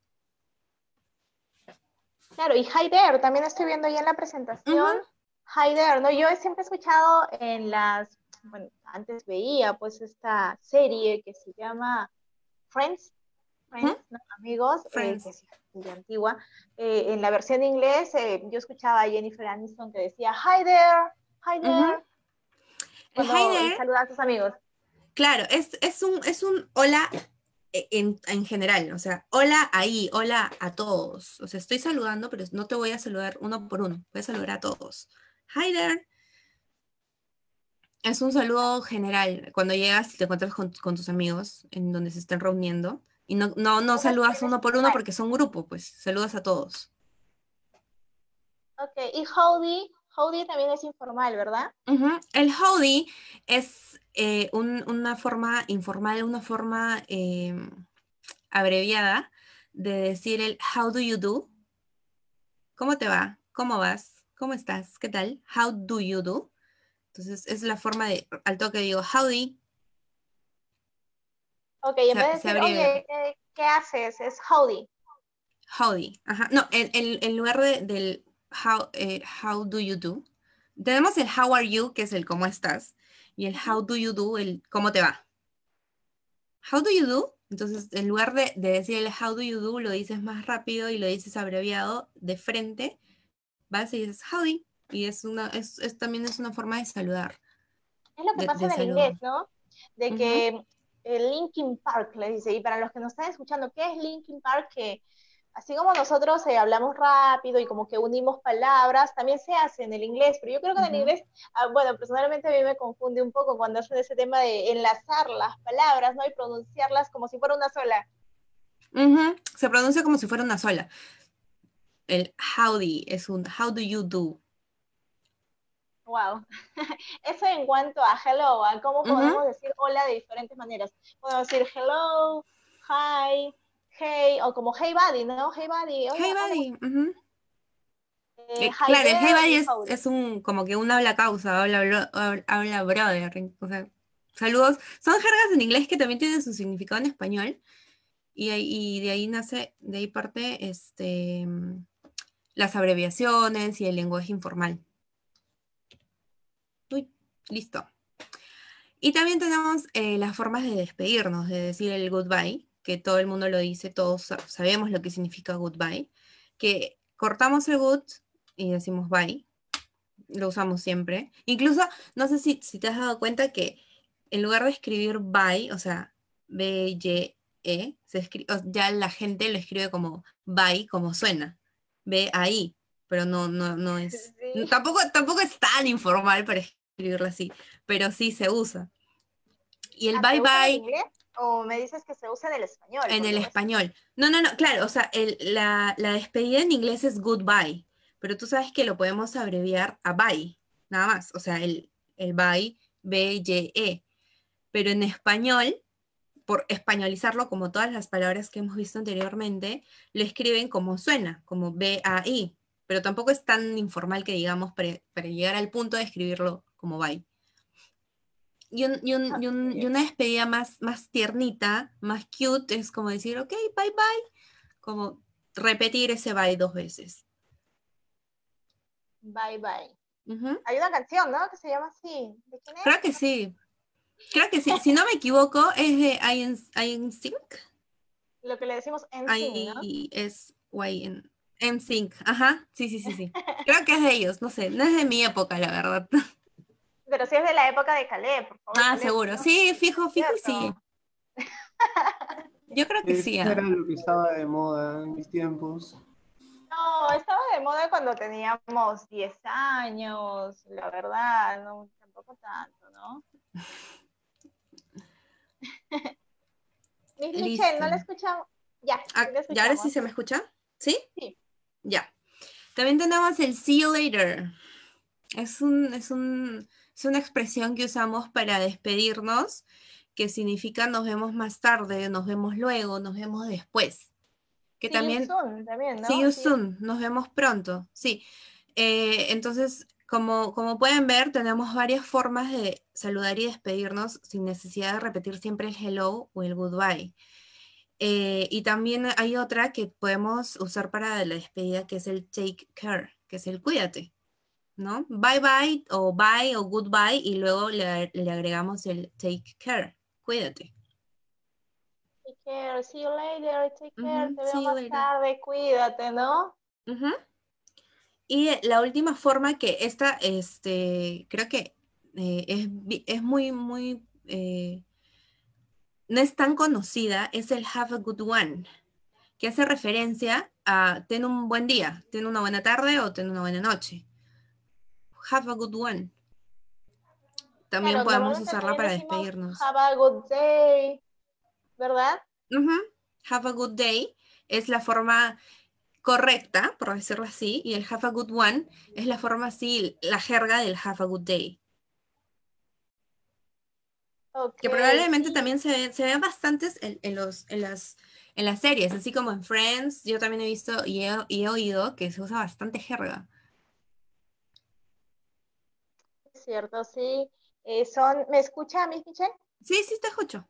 Claro, y hi there, también estoy viendo ahí en la presentación. Hi there, ¿no? Yo siempre he escuchado en las, bueno, antes veía pues esta serie que se llama Friends, Friends, ¿no? Amigos, eh, Friends. que es muy antigua. Eh, en la versión de inglés, eh, yo escuchaba a Jennifer Aniston que decía, hi there, hi there. Cuando saluda a sus amigos. Claro, es, es, un, es un hola e, en, en, general, o sea, hola ahí, hola a todos. O sea, estoy saludando, pero no te voy a saludar uno por uno, voy a saludar a todos. Hi there. Es un saludo general cuando llegas y te encuentras con, con tus amigos en donde se estén reuniendo. Y no, no, no saludas uno por uno porque son grupo, pues saludas a todos. Ok, y howdy, Howdy también es informal, ¿verdad? El howdy es eh, una forma informal, una forma em, abreviada de decir el how do you do. ¿Cómo te va? ¿Cómo vas? ¿Cómo estás? ¿Qué tal? How do you do? Entonces es la forma de, al toque digo, howdy. Ok, en vez de decir, oye, ¿qué, haces? Es howdy. Howdy, ajá. No, en, lugar del how, eh, how do you do. Tenemos el how are you, que es el cómo estás, y el how do you do, el cómo te va. How do you do? Entonces, en lugar de, decir el how do you do, lo dices más rápido y lo dices abreviado de frente, vas y dices howdy, y es una, es, también es una forma de saludar. Es lo que pasa en el inglés, ¿no? De que el Linkin Park le dice, y para los que nos están escuchando, ¿qué es Linkin Park? Que así como nosotros eh, hablamos rápido y como que unimos palabras, también se hace en el inglés, pero yo creo que en el inglés, ah, bueno, personalmente a mí me confunde un poco cuando hacen ese tema de enlazar las palabras, ¿no? Y pronunciarlas como si fuera una sola. Se pronuncia como si fuera una sola. El howdy es un how do you do. Wow. Eso en cuanto a hello, a cómo podemos decir hola de diferentes maneras. Podemos decir hello, hi, hey, o como hey buddy, ¿no? Hey buddy. hey buddy. Eh, claro, el hey buddy es, un, como que un habla causa, habla, habla brother. O sea, saludos. Son jergas en inglés que también tienen su significado en español. Y, y de ahí nace, de ahí parte este, las abreviaciones y el lenguaje informal. Listo. Y también tenemos eh, las formas de despedirnos, de decir el goodbye, que todo el mundo lo dice, todos sabemos lo que significa goodbye, que cortamos el good y decimos bye, lo usamos siempre. Incluso, no sé si, te has dado cuenta que en lugar de escribir bye, o sea, B-Y-E, ya la gente lo escribe como bye, como suena, B ahí, pero no, no, no es, tampoco, tampoco es tan informal para escribirlo así, pero sí se usa. Y el ah, bye bye o me dices que se usa en el español. En el español. No, no, no, claro, o sea, la, despedida en inglés es goodbye, pero tú sabes que lo podemos abreviar a bye, nada más, o sea, el, el bye, B-Y-E. Pero en español, por españolizarlo como todas las palabras que hemos visto anteriormente, lo escriben como suena, como B-A-I, pero tampoco es tan informal que digamos para, para llegar al punto de escribirlo como bye y, una despedida más, más tiernita, más cute, es como decir, ok, bye bye, como repetir ese bye dos veces. Bye bye. Hay una canción, ¿no? Que se llama así. ¿De quién es? Creo que sí. Creo que sí. si no me equivoco, es de I Sync. Lo que le decimos NSYNC, ¿no? es en Sync. Ajá. Sí, sí, sí, sí. Creo que es de ellos, no sé. No es de mi época, la verdad. pero sí es de la época de Caleb, por favor. Ah, seguro. Sí, fijo, fijo, sí. Yo creo que sí. Era lo que estaba de moda en mis tiempos. No, estaba de moda cuando teníamos 10 años, la verdad, no, tampoco tanto, ¿no? Miss Michelle, ¿no la escuchamos? Ya, Ah, la ¿Y ahora sí se me escucha? ¿Sí? Sí. Ya. También tenemos el see you later. Es, un, es, un, es una expresión que usamos para despedirnos, que significa nos vemos más tarde, nos vemos luego, nos vemos después. Que See you también soon también, ¿no? See you Sí. soon, nos vemos pronto, sí. Eh, entonces, como, como pueden ver, tenemos varias formas de saludar y despedirnos sin necesidad de repetir siempre el hello o el goodbye. Eh, y también hay otra que podemos usar para la despedida, que es el take care, que es el cuídate, ¿no? Bye bye o bye o goodbye y luego le, le agregamos el take care, cuídate. Take care, see you later, take care, te veo más later. tarde, cuídate, ¿no? Ujú. Y eh, la última forma que esta, este, creo que eh, es, es muy, muy, eh, no es tan conocida, es el have a good one, que hace referencia a ten un buen día, ten una buena tarde o ten una buena noche. Have a good one. También Claro, podemos usarla para despedirnos. Have a good day, ¿verdad? Have a good day es la forma correcta, por decirlo así, y el have a good one es la forma así, la jerga del have a good day. Que probablemente también se, ve- se ven bastantes en, en los, en, las, en las series, así como en Friends, yo también he visto y he, y he oído que se usa bastante jerga. Es cierto, sí. Eh, son, ¿me escucha, Miss Michelle? Sí, sí, te escucho.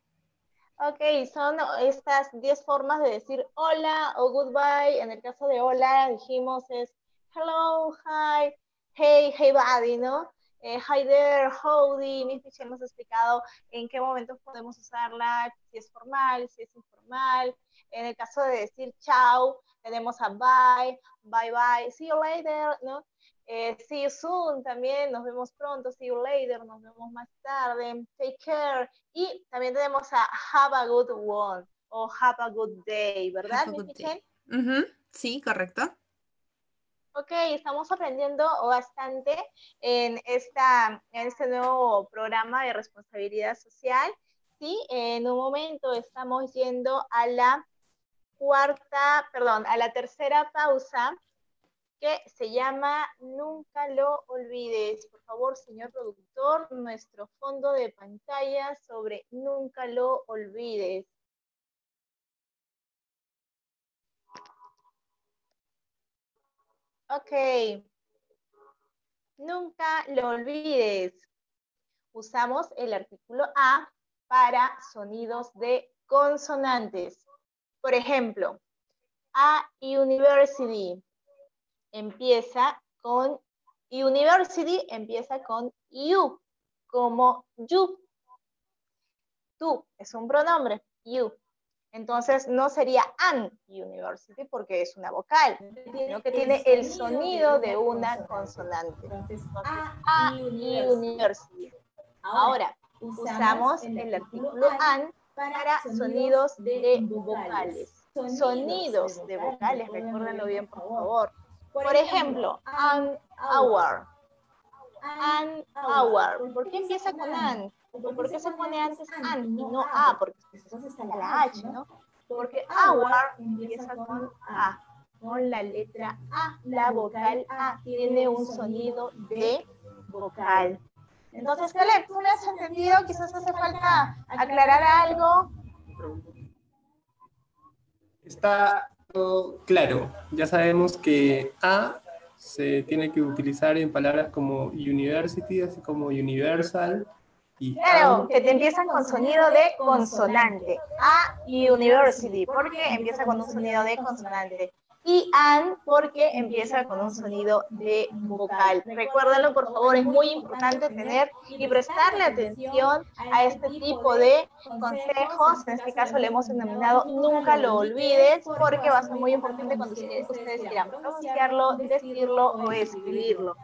Ok, son estas 10 formas de decir hola o goodbye. En el caso de hola, dijimos es hello, hi, hey, hey buddy, ¿no? Eh, hi there, howdy. Miss Michelle nos ha explicado en qué momentos podemos usarla, si es formal, si es informal. En el caso de decir chao, tenemos a bye, bye bye, see you later, ¿no? Eh, see you soon también, nos vemos pronto, see you later, nos vemos más tarde, take care. Y también tenemos a have a good one o have a good day, ¿verdad, Michelle? day. Ujú, Sí, correcto. Ok, estamos aprendiendo bastante en, esta, en este nuevo programa de responsabilidad social. Sí, en un momento estamos yendo a la cuarta, perdón, a la tercera pausa que se llama Nunca lo olvides. Por favor, señor productor, nuestro fondo de pantalla sobre Nunca lo olvides. Ok. Nunca lo olvides. Usamos el artículo A para sonidos de consonantes. Por ejemplo, a university empieza con university empieza con you, como you. Tú es un pronombre, you. Entonces no sería an university porque es una vocal, sino que tiene el sonido de una consonante. A university. Ahora, usamos el artículo an para sonidos de vocales. Sonidos de vocales, recuérdenlo bien, por favor. Por ejemplo, an hour. An hour. ¿Por qué empieza con an? ¿O por qué se pone antes an y no a? Porque entonces está la H, ¿no? Porque hour empieza con a, con la letra A. La vocal A tiene un sonido de vocal. Entonces, Caleb, ¿tú me has entendido? Quizás hace falta aclarar algo. Está claro. Ya sabemos que A se tiene que utilizar en palabras como university, así como universal. Y Claro, que te empiezan con sonido de consonante. A university, porque empieza con un sonido de consonante. Y an, porque empieza con un sonido de vocal. Recuérdalo, por favor, es muy importante tener y prestarle atención a este tipo de consejos. En este caso le hemos denominado Nunca lo olvides, porque va a ser muy importante cuando ustedes quieran pronunciarlo, decirlo o escribirlo.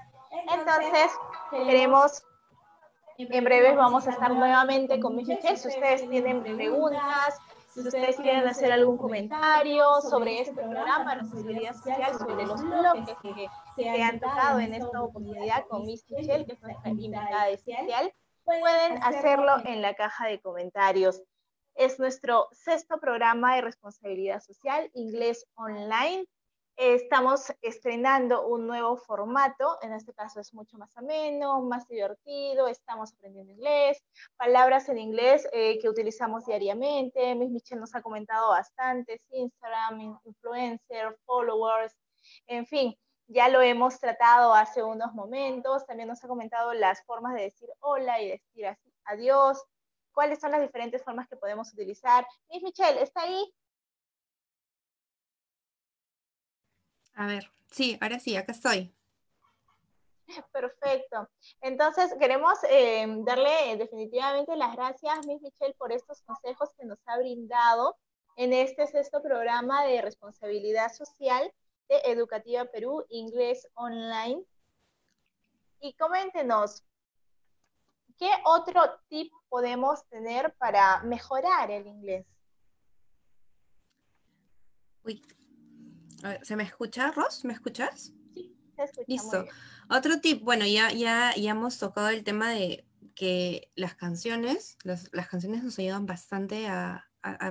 Entonces, queremos en breves vamos a estar nuevamente con Michelle. Si ustedes tienen preguntas, Si ustedes quieren hacer algún comentario sobre este programa responsabilidad social, sobre los bloques que se han tocado en esta oportunidad con Miss Michelle, que es nuestra invitada especial, pueden hacerlo en la caja de comentarios. Es nuestro sexto programa de responsabilidad social, inglés online. Estamos estrenando un nuevo formato, en este caso es mucho más ameno, más divertido, estamos aprendiendo inglés, palabras en inglés eh, que utilizamos diariamente. Miss Michelle nos ha comentado bastante, Instagram, influencer, followers, en fin, ya lo hemos tratado hace unos momentos, también nos ha comentado las formas de decir hola y decir adiós, cuáles son las diferentes formas que podemos utilizar. Miss Michelle, ¿está ahí? A ver, sí, ahora sí, acá estoy. Perfecto. Entonces, queremos eh, darle definitivamente las gracias, Miss Michelle, por estos consejos que nos ha brindado en este sexto programa de responsabilidad social Educativa Perú, Inglés Online. Y coméntenos, ¿qué otro tip podemos tener para mejorar el inglés? Uy, ¿se me escucha, Ros? ¿Me escuchas? Sí, se escucha. Listo. Otro tip, bueno, ya, ya, ya hemos tocado el tema de que las canciones, las, canciones nos ayudan bastante a,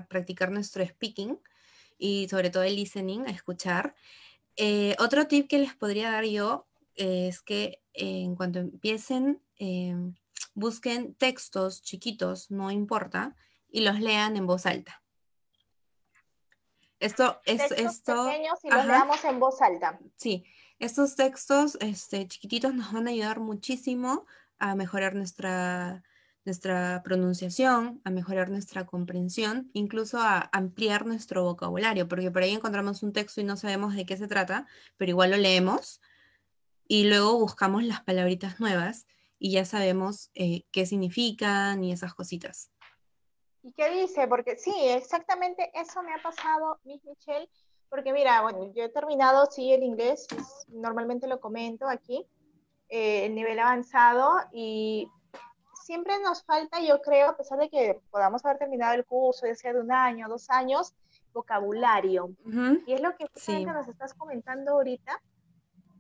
practicar nuestro speaking y sobre todo el listening, a escuchar. Eh, otro tip que les podría dar yo es que en cuanto empiecen, em, busquen textos chiquitos, no importa, y los lean en voz alta. Esto es textos esto. pequeños y los leamos en voz alta. Sí, estos textos este, chiquititos nos van a ayudar muchísimo a mejorar nuestra nuestra pronunciación, a mejorar nuestra comprensión, incluso a ampliar nuestro vocabulario, porque por ahí encontramos un texto y no sabemos de qué se trata, pero igual lo leemos y luego buscamos las palabritas nuevas y ya sabemos eh, qué significan y esas cositas. ¿Y qué dice? Porque sí, exactamente eso me ha pasado, Miss Michelle, porque mira, bueno, yo he terminado, sí, el inglés, normalmente lo comento aquí, eh, el nivel avanzado, y siempre nos falta, yo creo, a pesar de que podamos haber terminado el curso, ya sea de un año, dos años, vocabulario. Y es lo que nos estás comentando ahorita,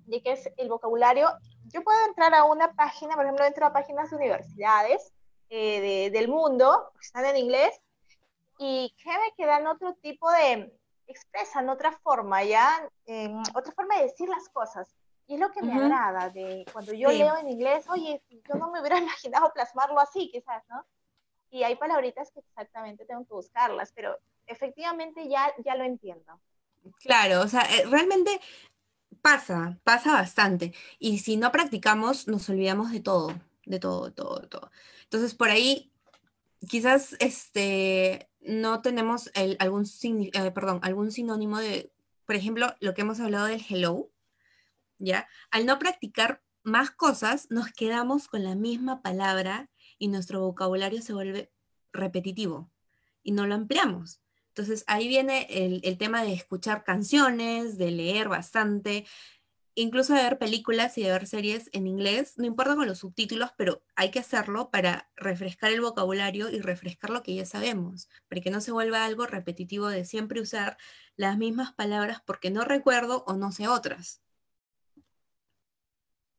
de que es el vocabulario. Yo puedo entrar a una página, por ejemplo, entro a páginas de universidades eh, del mundo, están en inglés, y créeme que dan otro tipo de, expresan otra forma, ¿ya? Em, otra forma de decir las cosas. Y es lo que me agrada de cuando yo leo en inglés, oye, yo no me hubiera imaginado plasmarlo así, quizás, ¿no? Y hay palabritas que exactamente tengo que buscarlas, pero efectivamente ya, ya lo entiendo. Claro, o sea, eh, realmente pasa, pasa bastante. Y si no practicamos, nos olvidamos de todo, de todo, de todo, de todo. Entonces, por ahí, quizás este, no tenemos el, algún, eh, perdón, algún sinónimo de, por ejemplo, lo que hemos hablado del hello, ¿ya? Al no practicar más cosas, nos quedamos con la misma palabra y nuestro vocabulario se vuelve repetitivo y no lo ampliamos. Entonces ahí viene el, tema de escuchar canciones, de leer bastante, incluso de ver películas y de ver series en inglés, no importa con los subtítulos, pero hay que hacerlo para refrescar el vocabulario y refrescar lo que ya sabemos, para que no se vuelva algo repetitivo de siempre usar las mismas palabras porque no recuerdo o no sé otras.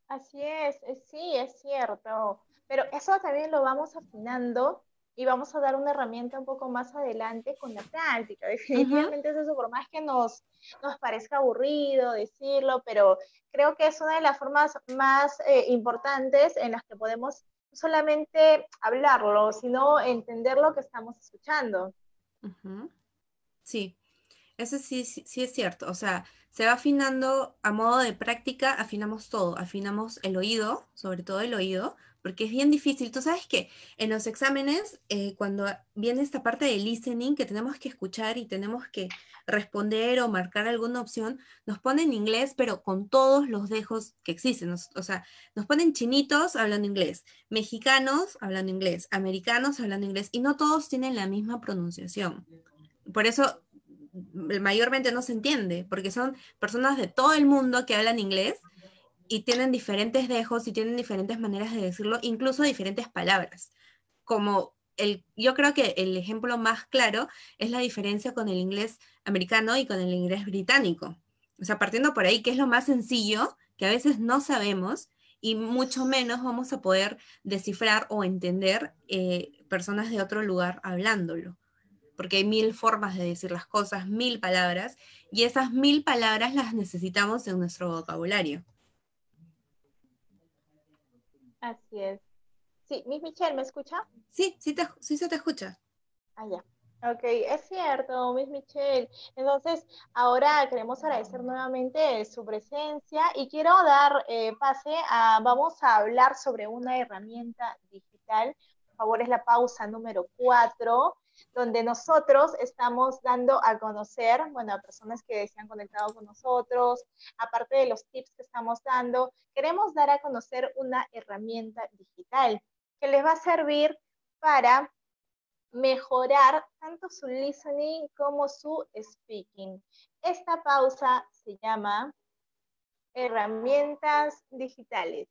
Así es, sí, es cierto. Pero eso también lo vamos afinando y vamos a dar una herramienta un poco más adelante con la práctica. Definitivamente es eso, por más que nos, nos parezca aburrido decirlo, pero creo que es una de las formas más eh, importantes en las que podemos no solamente hablarlo, sino entender lo que estamos escuchando. Sí, eso sí, sí es cierto. O sea, se va afinando a modo de práctica, afinamos todo, afinamos el oído, sobre todo el oído, porque es bien difícil. Tú sabes que en los exámenes, eh, cuando viene esta parte de listening, que tenemos que escuchar y tenemos que responder o marcar alguna opción, nos ponen inglés, pero con todos los dejos que existen. o sea, nos ponen chinitos hablando inglés, mexicanos hablando inglés, americanos hablando inglés, y no todos tienen la misma pronunciación. Por eso mayormente no se entiende, porque son personas de todo el mundo que hablan inglés y tienen diferentes dejos y tienen diferentes maneras de decirlo, incluso diferentes palabras. Como el, yo creo que el ejemplo más claro es la diferencia con el inglés americano y con el inglés británico. O sea, partiendo por ahí, que es lo más sencillo, que a veces no sabemos y mucho menos vamos a poder descifrar o entender eh, personas de otro lugar hablándolo. Porque hay mil formas de decir las cosas, mil palabras, y esas mil palabras las necesitamos en nuestro vocabulario. Así es. Sí, Miss Michelle, ¿me escucha? Sí, sí, sí se te escucha. Ah, ya. Ok, es cierto, Miss Michelle. Entonces, ahora queremos agradecer nuevamente su presencia y quiero dar eh, pase a, vamos a hablar sobre una herramienta digital. Por favor, es la pausa número cuatro, donde nosotros estamos dando a conocer, bueno, a personas que se han conectado con nosotros, aparte de los tips que estamos dando, queremos dar a conocer una herramienta digital que les va a servir para mejorar tanto su listening como su speaking. Esta pausa se llama herramientas digitales.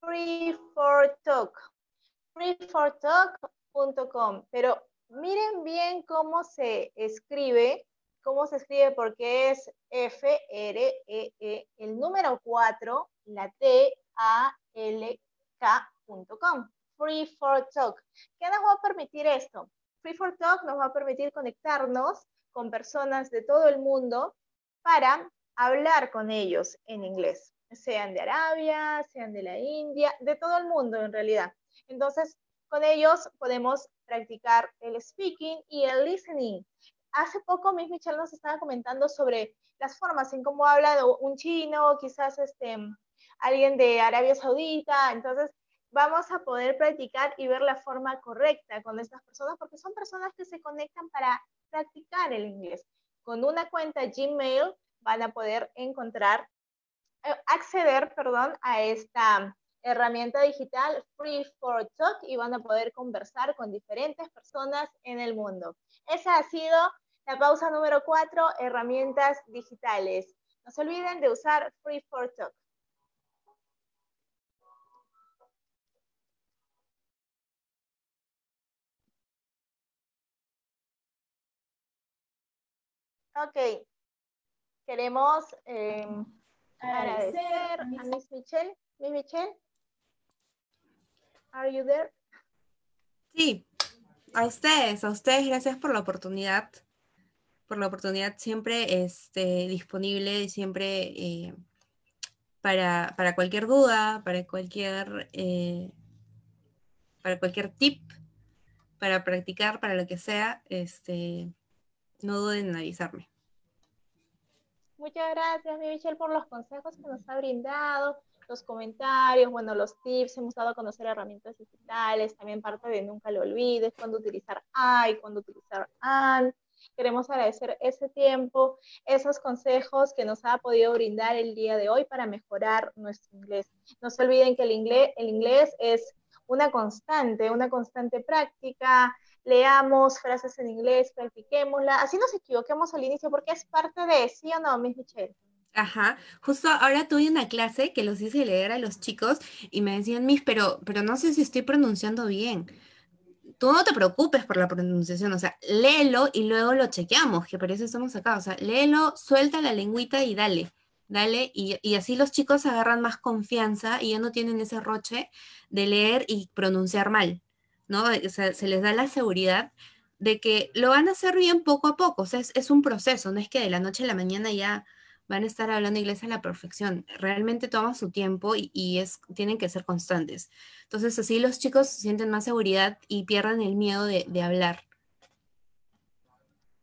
Free for Talk. Freefortalk.com. Pero miren bien cómo se escribe, cómo se escribe porque es F, R, E, E, el número 4, la T, A, L, K.com. Free for Talk. ¿Qué nos va a permitir esto? Free for Talk nos va a permitir conectarnos con personas de todo el mundo para hablar con ellos en inglés, sean de Arabia, sean de la India, de todo el mundo en realidad. Entonces, con ellos podemos practicar el speaking y el listening. Hace poco Miss Michelle nos estaba comentando sobre las formas en cómo habla un chino, quizás este, alguien de Arabia Saudita. Entonces, vamos a poder practicar y ver la forma correcta con estas personas, porque son personas que se conectan para practicar el inglés. Con una cuenta Gmail van a poder encontrar, eh, acceder, perdón, a esta herramienta digital Free for Talk y van a poder conversar con diferentes personas en el mundo. Esa ha sido la pausa número cuatro, herramientas digitales. No se olviden de usar Free for Talk. Ok. Queremos eh, agradecer a Miss Michelle. Miss Michelle, are you there? Sí, a ustedes, a ustedes, gracias por la oportunidad, por la oportunidad siempre este, disponible, siempre eh, para, para, cualquier duda, para cualquier, eh, para cualquier tip, para practicar, para lo que sea, este, no duden en avisarme. Muchas gracias, mi Michelle, por los consejos que nos ha brindado, los comentarios, bueno, los tips, hemos dado a conocer herramientas digitales, también parte de nunca lo olvides, cuándo utilizar I, cuándo utilizar AND. Queremos agradecer ese tiempo, esos consejos que nos ha podido brindar el día de hoy para mejorar nuestro inglés. No se olviden que el inglés, el inglés es una constante, una constante práctica, leamos frases en inglés, practiquémosla, así nos equivoquemos al inicio, porque es parte de, ¿sí o no, Miss Michelle? Ajá, justo ahora tuve una clase que los hice leer a los chicos y me decían, Miss, pero, pero no sé si estoy pronunciando bien. Tú no te preocupes por la pronunciación, o sea, léelo y luego lo chequeamos, que por eso estamos acá, o sea, léelo, suelta la lengüita y dale, dale, y, y así los chicos agarran más confianza y ya no tienen ese roche de leer y pronunciar mal. ¿no? O sea, se les da la seguridad de que lo van a hacer bien poco a poco, o sea, es, un proceso, no es que de la noche a la mañana ya van a estar hablando inglés a la perfección, realmente toma su tiempo y, es, tienen que ser constantes. Entonces así los chicos sienten más seguridad y pierden el miedo de, hablar.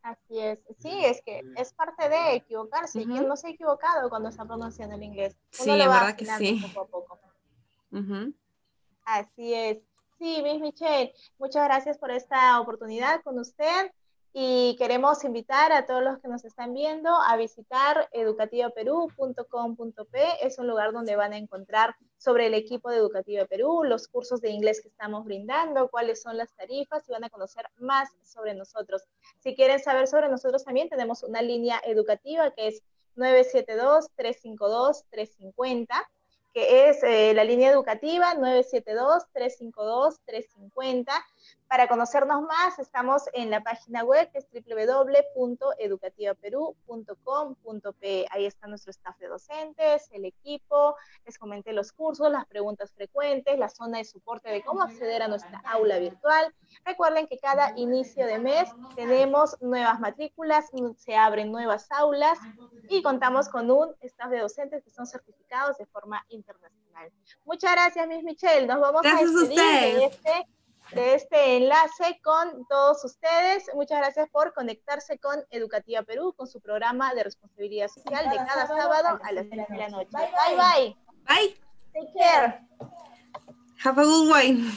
Así es, sí, es que es parte de equivocarse. Uh no se ha equivocado cuando está pronunciando el inglés? sí, la verdad que sí. Poco a poco. Así es. Sí, Miss Michelle, muchas gracias por esta oportunidad con usted y queremos invitar a todos los que nos están viendo a visitar educativaperú.com.p. Es un lugar donde van a encontrar sobre el equipo de Educativa Perú, los cursos de inglés que estamos brindando, cuáles son las tarifas y van a conocer más sobre nosotros. Si quieren saber sobre nosotros también tenemos una línea educativa que es 972-352-350 que es eh, la línea educativa 972-352-350. Para conocernos más, estamos en la página web que es www.educativaperú.com.pe. Ahí está nuestro staff de docentes, el equipo, les comenté los cursos, las preguntas frecuentes, la zona de soporte de cómo acceder a nuestra aula virtual. Recuerden que cada inicio de mes tenemos nuevas matrículas, se abren nuevas aulas y contamos con un staff de docentes que son certificados de forma internacional. Muchas gracias, Miss Michelle. Nos vamos a despedir de este de este enlace con todos ustedes. Muchas gracias por conectarse con Educativa Perú, con su programa de responsabilidad social de cada sábado a las 10 de la noche. Bye bye. Bye. Take care. Have a good one.